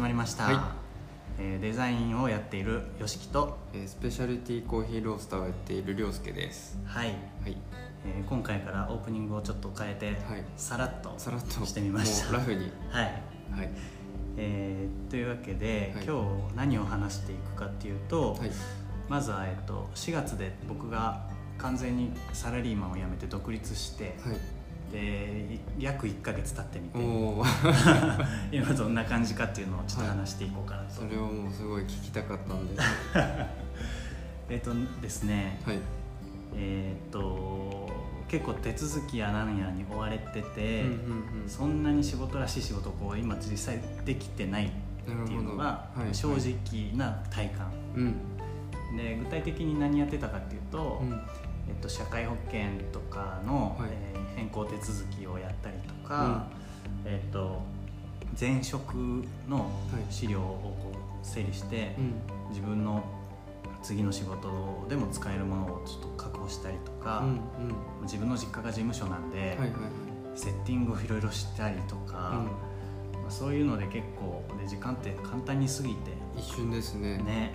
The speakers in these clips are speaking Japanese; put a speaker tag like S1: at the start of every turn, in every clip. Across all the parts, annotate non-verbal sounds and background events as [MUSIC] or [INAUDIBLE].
S1: 始まりました、
S2: はい。
S1: えーデザインをやっているよしきと
S2: えースペシャルティーコーヒーロースターをやっているりょうすけです。
S1: はい、
S2: はい。
S1: えー今回からオープニングをちょっと変えて、
S2: はい。
S1: さらっと
S2: さらっと。
S1: してみました。
S2: ラフに。
S1: はい、
S2: はい。
S1: えーというわけで、
S2: はい。
S1: 今日何を話していくかっていうと、
S2: はい。
S1: まずは、えっと、4月で僕が完全にサラリーマンを辞めて独立して、
S2: はい
S1: でい約1ヶ月経ってみて。[LAUGHS] 今どんな感じかっていうのをちょっと話していこうかなと、
S2: それをもうすごい聞きたかったんで。は [LAUGHS]
S1: えっとですね。
S2: い。
S1: えーっと結構手続きやなんやに追われてて、そんなに仕事らしい仕事をこう今実際できてないっていうのが正直な体感、
S2: うん。
S1: で具体的に何やってたかっていうと、
S2: うん。
S1: えっと、社会保険とかの、
S2: はい。
S1: えー変更手続きをやったりとか、えっと、前職の資料をこう整理して、
S2: うん。
S1: 自分の次の仕事でも使えるものをちょっと確保したりとか、
S2: うんうん。
S1: 自分の実家が事務所なんで、
S2: はいはいはい。
S1: セッティングをいろいろしたりとか、まあ、そういうので結構で時間って簡単に過ぎて。
S2: うん一瞬ですね。
S1: ね。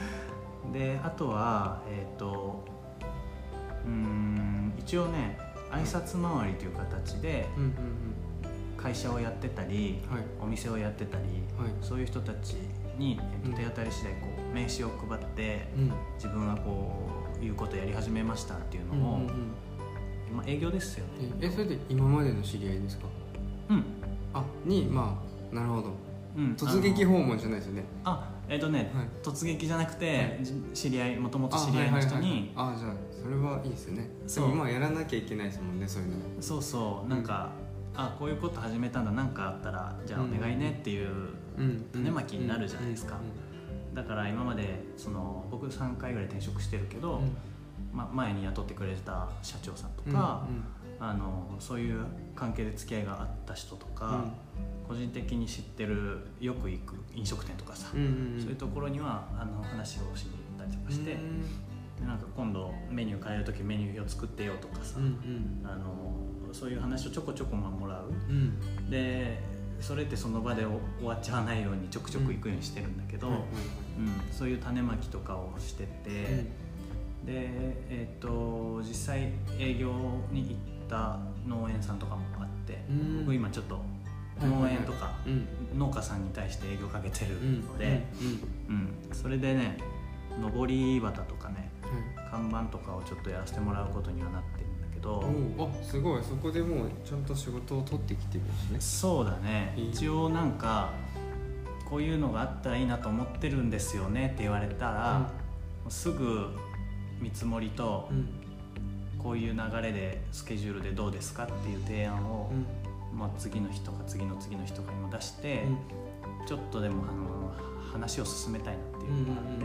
S1: [LAUGHS] であとはえっ、とうーん一応ね挨拶回りという形で会社をやってたりお店をやってたり
S2: はい。
S1: そういう人たちに、えと手当たり次第こう名刺を配って
S2: うん。
S1: 自分はこういうことやり始めましたっていう
S2: うん
S1: のを、まあ、営業ですよね。
S2: ええそれで今までの知り合いですか？
S1: うん、
S2: あにまあなるほど。
S1: うん、
S2: 突撃訪問じゃないですよね。
S1: あえっ、とね、
S2: はい。
S1: 突撃じゃなくて、
S2: はい。
S1: じ知り合いもともと知り合いの人に
S2: あ,、はいはい。あじゃあそれはいいですよね
S1: そう。
S2: 今やらなきゃいけないですもんねそういうの。
S1: そうそう。なんか、あこういうこと始めたんだ何かあったらじゃあお願いねっていう、
S2: うん。
S1: 種まきになるじゃないですか。
S2: うん。
S1: だから今までその僕3回ぐらい転職してるけど、ま、前に雇ってくれた社長さんと
S2: うん。
S1: か、あのそういう関係で付き合いがあった人とか、個人的に知ってるよく行く飲食店とかさ、
S2: うんうんうん。
S1: そういうところにはあの話をしに行ったりとかして、でなんか今度メニュー変える時メニューを作ってよとかさ、
S2: うんうん。
S1: あのそういう話をちょこちょこまあもらう。
S2: うん。
S1: でそれってその場で終わっちゃわないようにちょくちょく行くようにしてるんだけど、
S2: はいはい
S1: うんそういう種まきとかをしてて、
S2: はい
S1: で、えっと実際営業に行った農園さんとかもあって、
S2: うん。
S1: 僕今ちょっと農園とか
S2: うん。
S1: 農家さんに対して営業かけてる
S2: うん。
S1: ので、うん。それでね上り旗とかね看板とかをちょっとやらせてもらうことにはなってるんだけど、
S2: おあすごい。そこでもうちゃんと仕事を取ってきてるんですね。
S1: そうだね。一応なんかこういうのがあったらいいなと思ってるんですよねって言われたら、すぐ見積もりと
S2: うん
S1: こういう流れでスケジュールでどうですかっていう提案を、まあ、次の日とか次の次の日とかにも出して、ちょっとでもあの話を進めたいなっていうのがあって、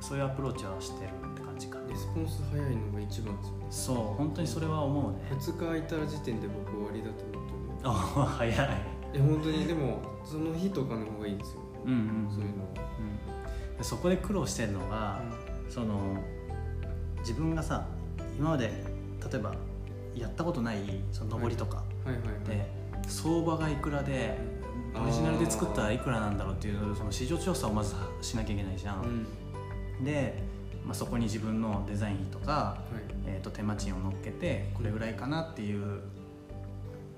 S1: そういうアプローチはしてるって感じか
S2: レスポンス早いのが一番ですよね。
S1: そう本当にそれは思うね。
S2: 2日空いたら時点で僕終わりだと思ってる。
S1: あ早い。
S2: いや本当にでもその日とかの方がいいですよ
S1: うんうん
S2: そういうのは。
S1: うん。でそこで苦労してるのが、その自分がさ今まで例えばやったことないその上りとかで、相場がいくらでオリジナルで作ったらいくらなんだろうっていうその市場調査をまずしなきゃいけないじゃん、
S2: うん。
S1: で、まあ、そこに自分のデザイン費とか、
S2: はい。
S1: えー、と手間賃を乗っけてこれぐらいかなっていう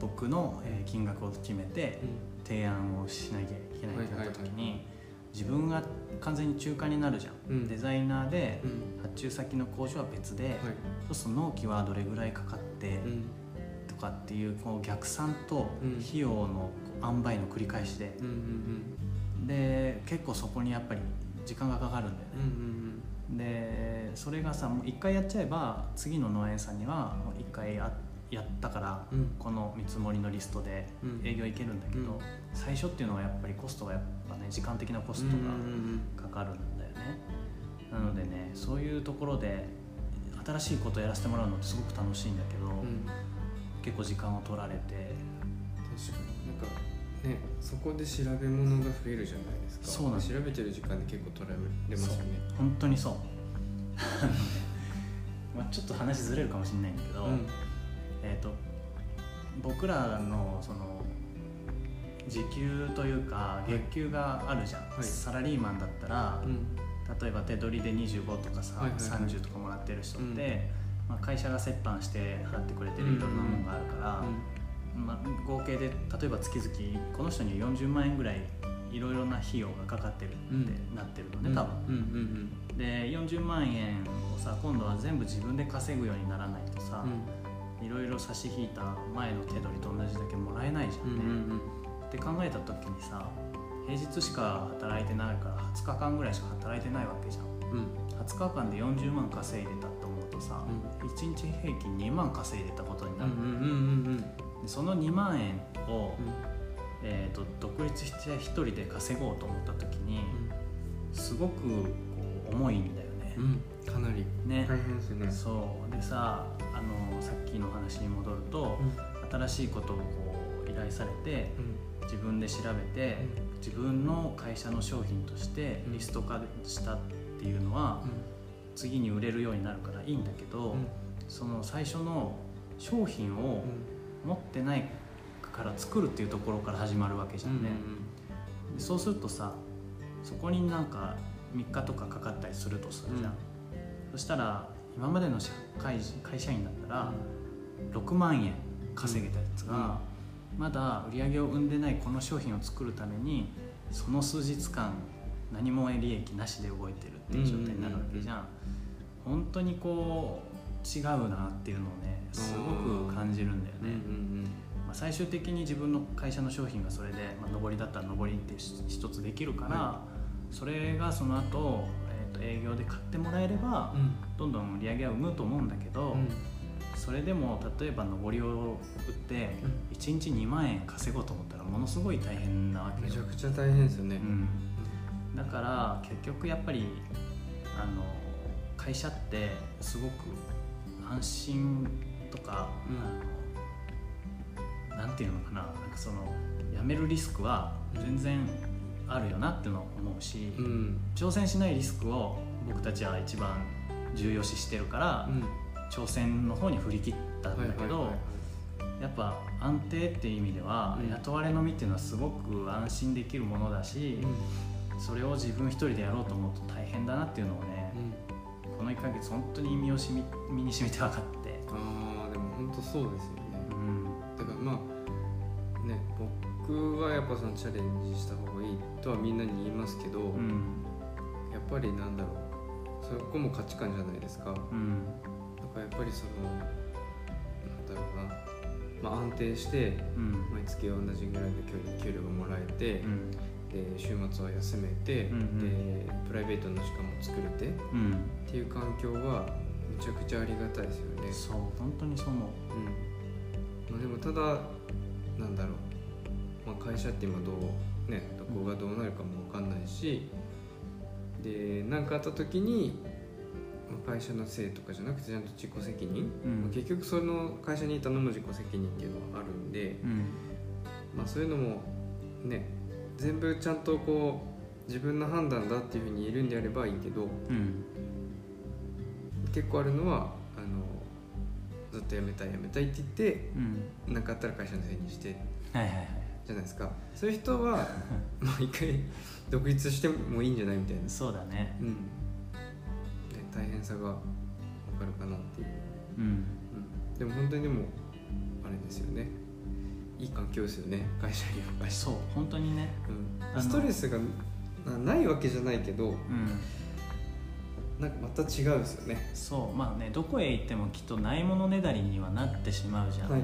S1: 僕のえー金額を決めて提案をしなきゃいけないってなった時に自分が完全に中間になるじゃん、
S2: うん。
S1: デザイナーで
S2: うん。
S1: 発注先の工場は別で、
S2: はい。
S1: そうすると納期はどれぐらいかかって
S2: うん。
S1: とかっていうこう逆算と
S2: うん。
S1: 費用の塩梅の繰り返しで。
S2: うんうん
S1: で結構そこにやっぱり時間がかかるんだよね。
S2: うんうん
S1: でそれがさもう1回やっちゃえば次の農園さんにはもう1回ややったから
S2: うん。
S1: この見積もりのリストで
S2: うん。
S1: 営業いけるんだけど、
S2: うん。
S1: 最初っていうのはやっぱりコストがやっぱね時間的なコスト
S2: うん
S1: がかかるんだよね、なのでねそういうところで新しいことをやらせてもらうのってすごく楽しいんだけど、
S2: うん。
S1: 結構時間を取られて。
S2: 確かに。なんかねそこで調べ物が増えるじゃないですか。
S1: そうなんです。
S2: 調べてる時間で結構取られますよね。
S1: 本当にそう。[LAUGHS] まあちょっと話ずれるかもしれないんだけど、
S2: うん。
S1: えー、と僕らのその時給というか月給があるじゃん、
S2: はい。
S1: サラリーマンだったら、
S2: うん。
S1: 例えば手取りで25とかさ、
S2: はいはいはい。
S1: 30とかもらってる人って、
S2: うん。
S1: まあ、会社が折半して払ってくれてるいろんなものがあるから、まあ、合計で例えば月々この人に40万円ぐらいいろいろな費用がかかってるってなってるのね、
S2: うん。
S1: 多分。
S2: うん。うん。
S1: で40万円をさ今度は全部自分で稼ぐようにならないとさ
S2: うん。
S1: いろいろ差し引いた前の手取りと同じだけもらえないじゃ
S2: うん
S1: んね。
S2: うん
S1: って考えた時にさ平日しか働いてないから20日間ぐらいしか働いてないわけじゃん。
S2: うん。うん
S1: 20日間で40万稼いでたって思うとさ、1日平均2万稼いでたことになる、その2万円を、えー、と独立して1人で稼ごうと思った時にすごくこう重いんだよね。
S2: うん。かなり。
S1: ね。
S2: 大変ですね。
S1: そう。でさあのさっきの話に戻ると、新しいことをこう依頼されて自分で調べて、自分の会社の商品としてリスト化したっていうのは、次に売れるようになるからいいんだけど、その最初の商品を持ってないから作るっていうところから始まるわけじゃんね、でそうするとさそこになんか3日とかかかったりするとするじゃん、
S2: うん。
S1: そしたら今までの社会人会社員だったら6万円稼げたやつが、まだ売り上げを生んでないこの商品を作るためにその数日間何も利益なしで動いてるっていう状態になるわけじゃん,、本当にこう違うなっていうのをねすごく感じるんだよね、まあ、最終的に自分の会社の商品がそれで、まあ、上りだったら上りって一つできるから、
S2: は
S1: それがその後、えー、と営業で買ってもらえれば、どんどん売り上げは生むと思うんだけど、それでも例えば上りを売って1日2万円稼ごうと思ったらものすごい大変なわけよ。
S2: めちゃ、くちゃ大変ですよね。
S1: うん、だから結局やっぱりあの会社ってすごく安心とか、あのなんていうのかななんかその辞めるリスクは全然あるよなってのを思うし、
S2: うん。
S1: 挑戦しないリスクを僕たちは一番重要視してるから、
S2: うん
S1: 挑戦の方に振り切ったんだけど、やっぱ安定っていう意味では、
S2: うん。
S1: 雇われの身っていうのはすごく安心できるものだし、それを自分一人でやろうと思うと大変だなっていうのをね、この1ヶ月本当に身をしみ身に染みて分かって、
S2: ああでも本当そうですよね。
S1: うん。
S2: だからまあね僕はやっぱそのチャレンジした方がいいとはみんなに言いますけど、
S1: うん。
S2: やっぱりなんだろうそこも価値観じゃないですか。
S1: うん。
S2: らやっぱりそのなんだろうな、まあ、安定して
S1: うん。
S2: 毎月同じぐらいの給料給料がもらえて、
S1: うん。
S2: で週末は休めて、
S1: うんうん。
S2: でプライベートの時間も作れてっ
S1: うん。
S2: ていう環境はめちゃくちゃありがたいですよね。
S1: そう本当にそう思う。
S2: うん。まあ、でもただなんだろう、まあ、会社って今どうねどこがどうなるかも分かんないしで何かあった時に、まあ、会社のせいとかじゃなくてちゃんと自己責任、
S1: うん。
S2: まあ結局その会社にいたのも自己責任っていうのはあるんで、
S1: うん。
S2: まあ、そういうのもね全部ちゃんとこう自分の判断だっていうふうに言えるんであればいいけど
S1: うん。
S2: 結構あるのはあのずっと辞めたい辞めたいって言って
S1: うん。
S2: 何かあったら会社のせいにして
S1: はいはいはい。
S2: じゃないですか。そういう人は [LAUGHS] まあ一回独立してもいいんじゃないみたいな、
S1: そうだね。
S2: うん。ね、大変さが分かるかなっていう、
S1: うん。
S2: うん、でも本当にでもあれですよね。いい環境ですよね。会社には会社
S1: そう本当にね。
S2: うん、ストレスがなないわけじゃないけど
S1: うん。
S2: なんかまた違うですよね。
S1: そう。まあねどこへ行ってもきっとないものねだりにはなってしまうじゃん、
S2: はい、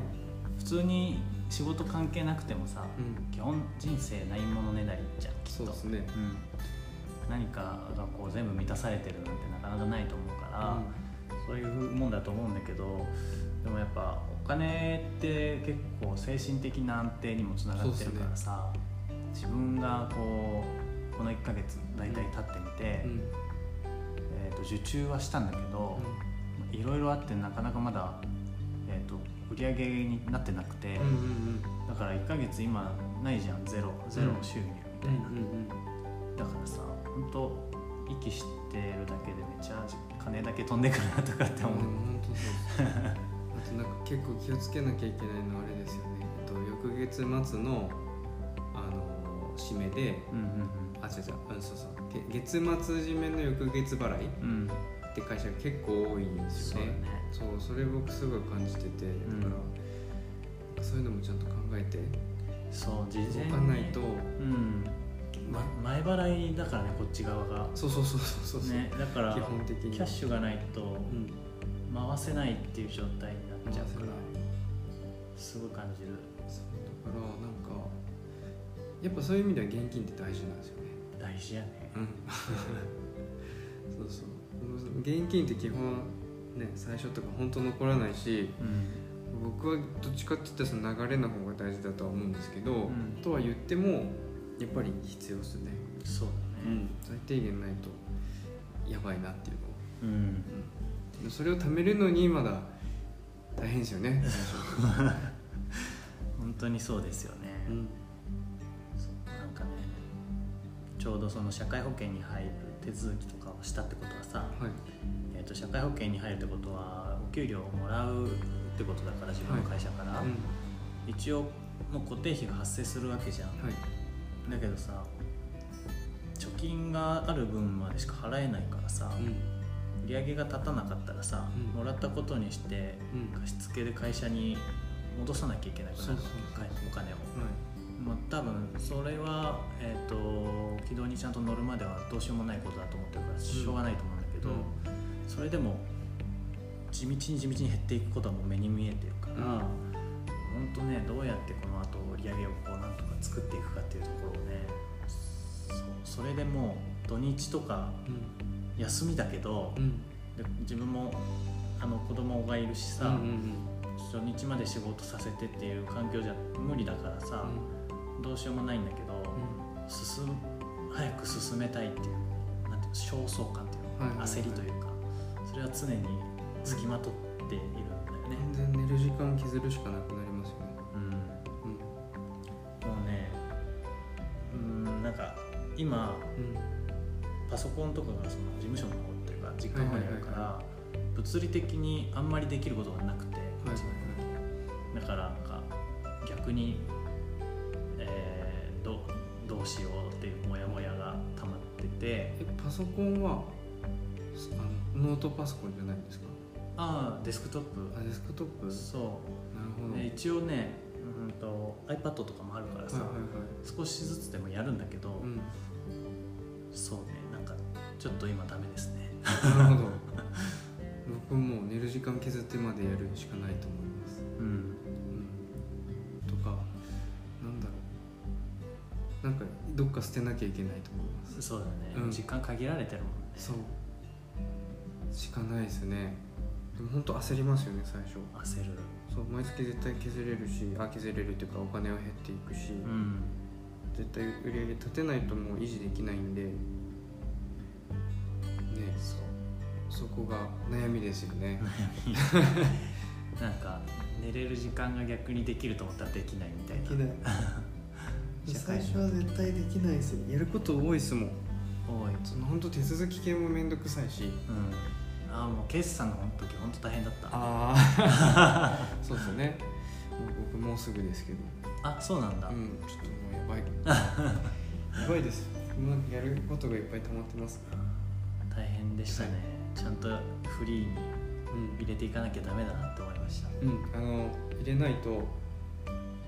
S1: 普通に仕事関係なくてもさ
S2: うん、
S1: 基本人生ないものねだりじゃんきっと。
S2: そうですね。
S1: うん、何かがこう全部満たされてるなんてなかなかないと思うから、そういうもんだと思うんだけどでもやっぱお金って結構精神的な安定にもつながってるからさ、自分がこうこの1ヶ月大体経ってみて、
S2: うん。
S1: えー、と受注はしたんだけど、いろいろあってなかなかまだ、えー、と売り上げになってなくて、
S2: うんうん
S1: だから1ヶ月今ないじゃんゼロゼロ収入みたいな、
S2: うんうん。
S1: だからさ本当息してるだけでめっちゃ金だけ飛んでくるなとかって思う、
S2: うん本当そうですあとなんか結構気をつけなきゃいけないのはあれですよね、えっと、翌月末のああの締めで
S1: うんうん
S2: あ違う違ううんそうそう。げ月末締めの翌月払い
S1: うんうん
S2: って会社が結構多いんですよね。
S1: そうだね
S2: それ僕すごい感じててだから、そういうのもちゃんと考えて
S1: そう事前に。
S2: 動かないと、
S1: うん、ま、前払いだからねこっち側が。
S2: そうそうそうそうそう、
S1: ねだから
S2: 基本的に。
S1: キャッシュがないと
S2: うん。
S1: 回せないっていう状態になっちゃうから。すごい感じる。
S2: そう。だからなんかやっぱそういう意味では現金って大事なんですよね。
S1: 大事やね。
S2: うん。[LAUGHS] そうそう。現金って基本ね最初とか本当残らないし
S1: うん。
S2: 僕はどっちかって言ったらその流れの方が大事だとは思うんですけど、
S1: ん。
S2: とは言ってもやっぱり必要ですね、
S1: そうだね。
S2: 最低限ないとやばいなっていうのを
S1: うん。
S2: でそれを貯めるのにまだ大変ですよね。[LAUGHS]
S1: 本当にそうですよね、
S2: うん。
S1: なんかねちょうどその社会保険に入る手続きとかをしたってことはさ、
S2: はい。
S1: えー、と社会保険に入るってことはお給料をもらうってことだから自分の会社から、
S2: うん。
S1: 一応もう固定費が発生するわけじゃん、
S2: はい
S1: だけどさ貯金がある分までしか払えないからさ、
S2: うん。
S1: 売り上げが立たなかったらさ、
S2: うん。
S1: もらったことにして
S2: うん。
S1: 貸付で会社に戻さなきゃいけなくなる
S2: そうそう
S1: かお金を、
S2: は
S1: まあ、多分それは、えー、と軌道にちゃんと乗るまではどうしようもないことだと思ってるからしょうがないと思うんだけど、それでも地道に地道に減っていくことはもう目に当ねどうやってこの後売り上げをこうなんとか作っていくかっていうところをねそうそれでもう土日とか休みだけど、
S2: うん。
S1: で自分もあの子供がいるしさ、
S2: うんうん
S1: 初日まで仕事させてっていう環境じゃ無理だからさ、どうしようもないんだけど、進む早く進めたいっていうなんていうの焦燥感っていうの、
S2: はいはいはい。
S1: 焦りというかそれは常につきまとっているんだよね、
S2: 全然寝る時間削るしかなくな
S1: か今パソコンとかがその事務所の方というか実家の方にあるから、物理的にあんまりできることがなくて、
S2: はいはい
S1: だからなんか逆に、えーどどうしようっていうモヤモヤが溜まってて。
S2: えパソコンはあのノートパソコンじゃないんですか？
S1: ああデスクトッ
S2: あデスクトップ？なる
S1: プそ
S2: ほど。
S1: 一応ね、うん、と iPad とかもあるからさ、
S2: はいはいはい。
S1: 少しずつでもやるんだけど、
S2: うん。
S1: そうねなんかちょっと今ダメですね。
S2: なるほど。僕もう寝る時間削ってまでやるしかないと思います、
S1: うん。
S2: うん、とかなんだろう。なんかどっか捨てなきゃいけないと思います。
S1: そうだね、
S2: うん。
S1: 時間限られてるもんね。
S2: そう。しかないですねでも本当焦りますよね最初。
S1: 焦る。
S2: そう毎月絶対削れるしあ削れるっていうかお金は減っていくし、
S1: うん。
S2: 絶対売り上げ立てないともう維持できないんで。ね。
S1: そう。
S2: そこが悩みですよね。
S1: なんか寝れる時間が逆にできると思ったらできないみたいな。
S2: ない。
S1: 社会
S2: 最初は絶対できないですよ。やること多いですもん。
S1: 多い。
S2: その本当手続き系もめんどくさいし。
S1: うんああもう決算の時本当大変だったあ
S2: ああ [LAUGHS] そうですよね。僕もうすぐですけど。
S1: そうなんだ、
S2: うんちょっともうやばい。[LAUGHS] やばいです。もうやることがいっぱい溜まってます。
S1: 大変でしたね、ちゃんとフリーに
S2: うん
S1: 入れていかなきゃダメだなって思いました。
S2: うんあの入れないと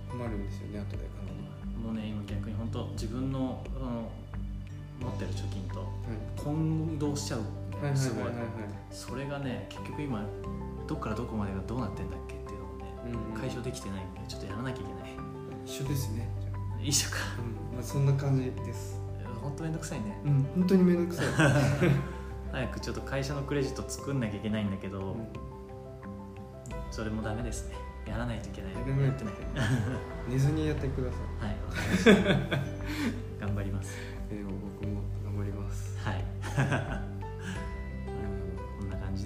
S2: 困るんですよね後でかなり
S1: もうね今逆に本当自分のあの持ってる貯金と
S2: は
S1: 混同しちゃう、
S2: いはい
S1: すごい
S2: はいはいはい。
S1: それがね結局今どっからどこまでがどうなってんだっけっていうのをね
S2: うんうん。
S1: 解消できてないんでちょっとやらなきゃいけない。
S2: 一緒ですね。じゃあ
S1: いいじゃんか。
S2: うん。まあそんな感じです。
S1: 本当めんどくさいね。
S2: うん。本当にめんどくさい。[LAUGHS]
S1: 早くちょっと会社のクレジット作んなきゃいけないんだけど、
S2: うん
S1: それもダメですね。やらないといけない。
S2: やらないと
S1: やってない。[LAUGHS]
S2: 寝ずにやってください。
S1: はい [LAUGHS] 頑張ります。
S2: えー僕も頑張ります。
S1: はい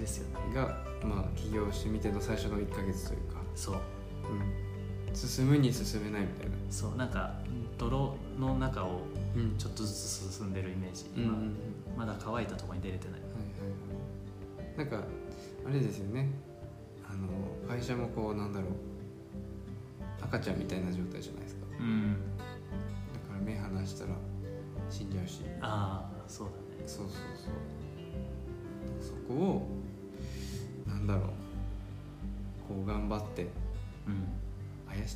S1: ですよね。
S2: がまあ起業してみての最初の1ヶ月というか、
S1: そう。
S2: うん、進むに進めないみたいな。
S1: そうなんか泥の中を
S2: うん。
S1: ちょっとずつ進んでるイメージ、
S2: うんうんうん。
S1: 今まだ乾いたところに出れてない。
S2: はいはいはい。なんかあれですよね。あの会社もこうなんだろう。赤ちゃんみたいな状態じゃないですか。
S1: うん。
S2: だか話したら死んじゃうし。
S1: ああそうだね。
S2: そうそうそう。そこを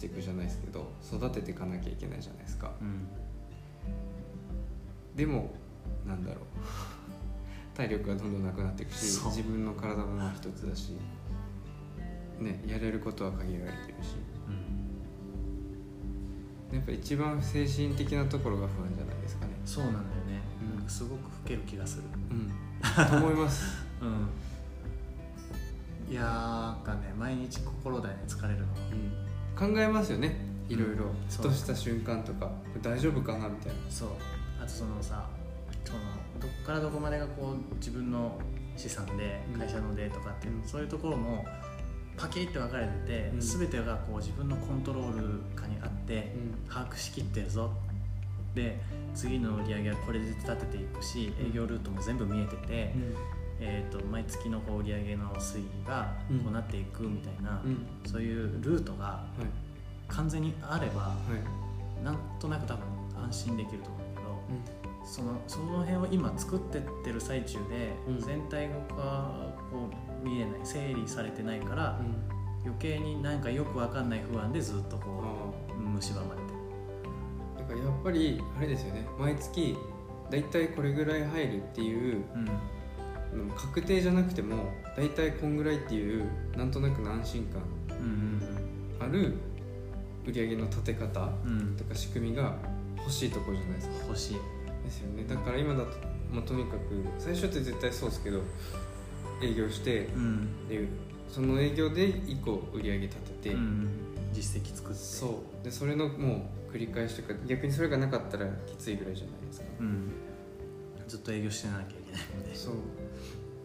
S2: していくじゃないですけど育てていかなきゃいけないじゃないですか。
S1: うん。
S2: でもなんだろう。[LAUGHS] 体力がどんどんなくなっていくし自分の体もまあ一つだしねやれることは限られてるし。
S1: うん。
S2: やっぱ一番精神的なところが不安じゃないですかね。
S1: そうなんだよね、
S2: うん。
S1: すごく老ける気がする。
S2: うん。[LAUGHS] と思います。
S1: うん。いやーなんかね毎日心だよね疲れるのは。
S2: うん考えますよね。いろいろ。
S1: う。ん
S2: ふとした瞬間とか。大丈夫かな？みたいな。
S1: そう。あとそのさそのどっからどこまでがこう自分の資産で
S2: うん。
S1: 会社のでとかっていう、
S2: うん。
S1: そういうところもパキッて分かれてて、
S2: うん。
S1: 全てがこう自分のコントロール下にあって、把握しきってるぞ。で次の売り上げはこれで立てていくし営業ルートも全部見えてて、えー、と毎月のこう売り上げの推移が
S2: うん。
S1: こうなっていくみたいな、
S2: うん。うん
S1: そういうルートが
S2: はい。
S1: 完全にあれば
S2: はい。
S1: なんとなく多分安心できると思うけどそのその辺を今作ってってる最中で、
S2: うん。
S1: 全体がこう見えない整理されてないから、
S2: うん。
S1: 余計になんかよくわかんない不安でずっとこ
S2: あ
S1: う蝕まれてる。
S2: あだからやっぱりあれですよね。毎月だいたいこれぐらい入るっていう
S1: うん
S2: 確定じゃなくてもだいたいこんぐらいっていうなんとなくの安心感。ある売り上げの立て方とか仕組みが欲しいところじゃないですか。
S1: 欲しい。
S2: ですよね。だから今だと、まあ、とにかく最初って絶対そうですけど営業してその営業で1個売り上げ立てて、
S1: うん実績作って。
S2: そう。でそれのもう繰り返しとか逆にそれがなかったらきついぐらいじゃないですか。
S1: うん。ずっと営業してなきゃいけないので。
S2: そう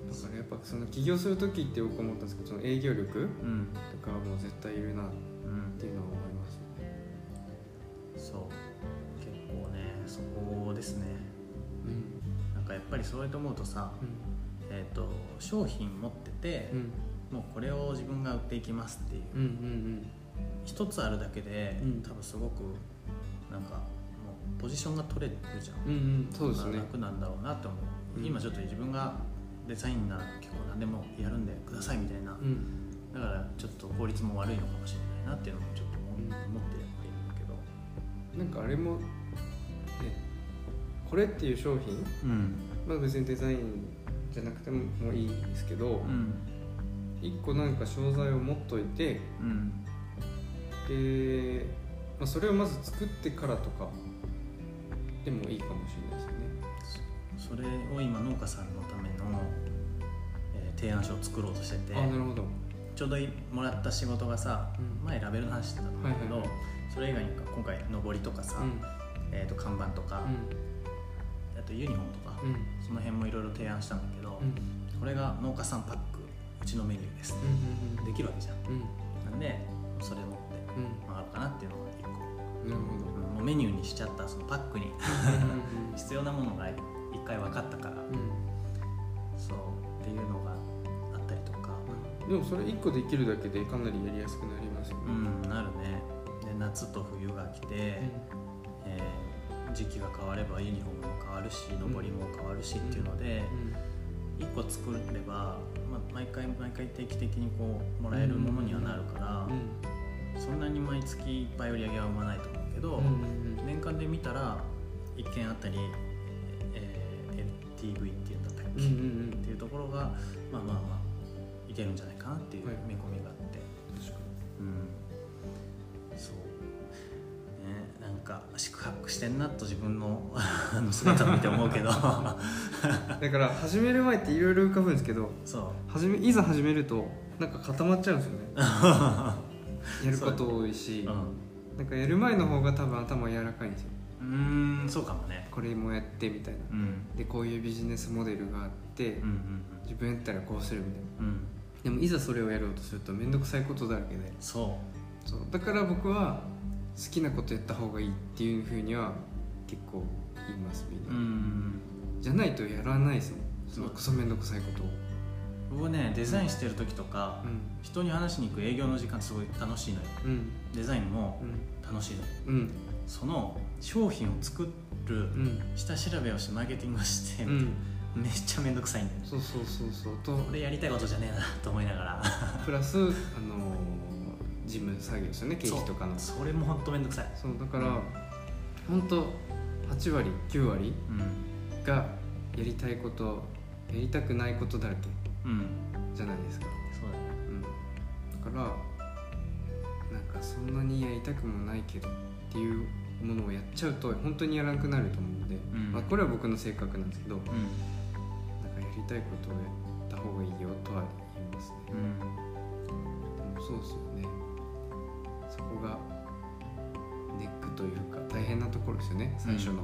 S2: だからやっぱその起業する時って僕思ったんですけどその営業力
S1: うん。
S2: とかはもう絶対いるなっ
S1: うん
S2: ていうのは思います。
S1: そう。結構ねそこですね。
S2: うん。
S1: なんかやっぱりそうやって思うとさ、えー、と商品持ってて、
S2: うん。
S1: もうこれを自分が売っていきますっていう。
S2: うんうん
S1: 一つあるだけで、
S2: うん。
S1: 多分すごくなんかもうポジションが取れるじゃん、
S2: うん。うんうん。そうですね。
S1: 楽なんだろうなって思う、
S2: うん。
S1: 今ちょっと自分がデザインなら結構何でもやるんでくださいみたいな、
S2: うん。
S1: だからちょっと効率も悪いのかもしれないなっていうのもちょっと思,、ってはいるんだけど。
S2: なんかあれもねこれっていう商品
S1: うん。
S2: まあ別にデザインじゃなくてもいいんですけど
S1: うん。
S2: 一個なんか商材を持っといて
S1: うん。
S2: で、まあ、それをまず作ってからとかでもいいかもしれないですよね。
S1: それを今農家さんのための、えー提案書を作ろうとしてて
S2: あなるほど。
S1: ちょうどいもらった仕事がさ、
S2: うん。
S1: 前ラベルの話してたんだけど、
S2: はいはい
S1: それ以外に今回上りとかさ、
S2: うん。
S1: えー、と看板とか、あとユニフォームとか、
S2: うん。
S1: その辺もいろいろ提案したんだけど、
S2: うん。
S1: これが農家さんパックうちのメニューです、
S2: うん
S1: できるわけじゃん。
S2: うん。
S1: なんでそれ持って
S2: うん。
S1: 回るかなっていうのが一個。
S2: なる
S1: もうメニューにしちゃったそのパックに。
S2: ど [LAUGHS]
S1: 必要なものが一回分かったから
S2: でもそれ1個できるだけでかなりやりやすくなりますよ
S1: う
S2: ね
S1: んなるね。で夏と冬が来て、えー時期が変わればユニフォームも変わるし上りも変わるしっていうので、1個作れば、まあ、毎回毎回定期的にこうもらえるものにはなるから、そんなに毎月いっぱい売り上げは生まないと思うけど、年間で見たら1件あたり、えー LTV っていうんだったっけ、っていうところがまあまあまあいけるんじゃないかなっていう
S2: はい。
S1: 見込みがあって、うん。そう。ね。なんか宿泊してんなと自分の姿を見て思うけど。[LAUGHS]
S2: だから始める前っていろいろ浮かぶんですけど
S1: そう。
S2: 始めいざ始めるとなんか固まっちゃうんですよね。[LAUGHS] やること多いし、
S1: う。ん。
S2: なんかやる前の方が多分頭柔らかいんですよ。
S1: うーんそうかもね。
S2: これもやってみたいな。
S1: うん。
S2: でこういうビジネスモデルがあって、
S1: うんうん
S2: 自分やったらこうするみたいな。
S1: うんうん
S2: でもいざそれをやろうとすると面倒くさいことだらけで。
S1: そ
S2: そう。だから僕は好きなことやった方がいいっていうふうには結構言いますみん
S1: うう
S2: な、
S1: ん。
S2: じゃないとやらないですもん。そのクソ面倒くさいことを。
S1: 僕ねデザインしてる時とか、
S2: うん。
S1: 人に話しに行く営業の時間すごい楽しいのよ。
S2: うん。
S1: デザインも
S2: うん。
S1: 楽しいの
S2: うん。
S1: その商品を作る
S2: うん。
S1: 下調べをしてマーケティングをして、
S2: うん [LAUGHS]
S1: めっちゃ面倒くさいんだよね。
S2: そうそうそうそう。と
S1: これやりたいことじゃねえなと思いながら。
S2: プラスあの事務作業ですよね経費とかの。
S1: それも本当面倒くさい。
S2: そうだから本当8割9割
S1: うん。
S2: がやりたいことやりたくないことだらけ
S1: うん。
S2: じゃないですか、
S1: そうだね。
S2: うん、だからなんかそんなにやりたくもないけどっていうものをやっちゃうと本当にやらなくなると思うので、
S1: うん。
S2: まあ、これは僕の性格なんですけど。
S1: うん
S2: たいことをやった方がいいよとは言いますね、
S1: うん。
S2: でもそうですよね。そこがネックというか大変なところですよね最初の、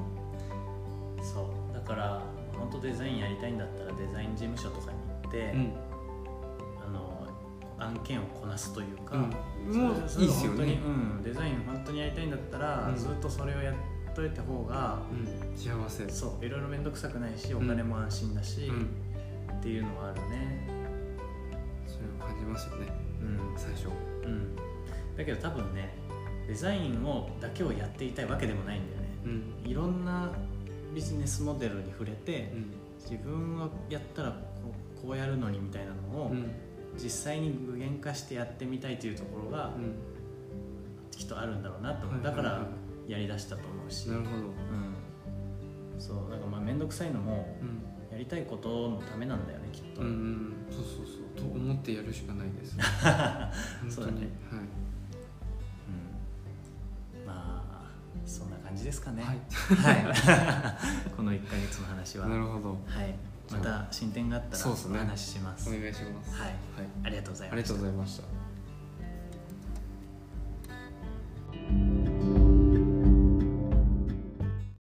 S1: そう。だから本当デザインやりたいんだったらデザイン事務所とかに行って、
S2: うん。
S1: あの案件をこなすというか、
S2: うん。もういいですよね。
S1: うん、デザイン本当にやりたいんだったら、
S2: うん。
S1: ずっとそれをやっといた方が、
S2: うん、幸せ。
S1: そう。いろいろ面倒くさくないしお
S2: うん
S1: 金も安心だし、
S2: うん、
S1: っていうのはあるね。
S2: それを感じますよね。
S1: うん。
S2: 最初。
S1: うん。だけど多分ねデザインをだけをやっていたいわけでもないんだよね。
S2: うん。
S1: いろんなビジネスモデルに触れて
S2: うん。
S1: 自分がやったらこうこうやるのにみたいなのを、
S2: うん。
S1: 実際に具現化してやってみたいというところが
S2: うん。
S1: きっとあるんだろうなと思う、だからやりだしたと思うし、
S2: なるほど。
S1: うん、そうだからまあ面倒くさいのも
S2: うん。
S1: やりたいことのためなんだよねきっと、
S2: うんうん。そうそうそう。と思ってやるしかないです。[LAUGHS]
S1: そうだね。
S2: 本
S1: うん。まあそんな感じですかね。
S2: はい。
S1: はい。[LAUGHS] この1か月の話は。
S2: なるほど。
S1: はい。また進展があったらお話しします。
S2: お願いします。
S1: はい。
S2: はい。
S1: ありがとうござい
S2: ありがとう
S1: ました
S2: ございました